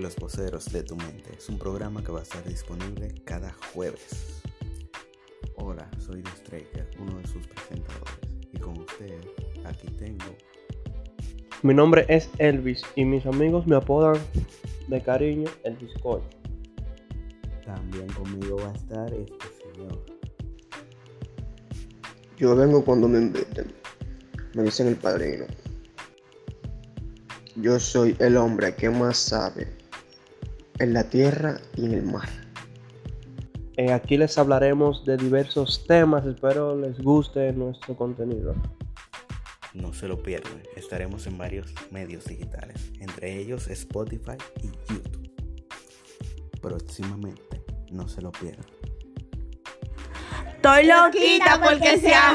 Los Voceros de tu Mente es un programa que va a estar disponible cada jueves. Hola, soy The Straker, uno de sus presentadores. Y con ustedes, aquí tengo. Mi nombre es Elvis y mis amigos me apodan de cariño Elvis Coy. También conmigo va a estar este señor. Yo vengo cuando me inviten. Me dicen el padrino. Yo soy el hombre que más sabe en la tierra y en el mar. Eh, aquí les hablaremos de diversos temas, espero les guste nuestro contenido. No se lo pierdan, estaremos en varios medios digitales, entre ellos Spotify y YouTube. Próximamente, no se lo pierdan. Estoy loquita porque sea.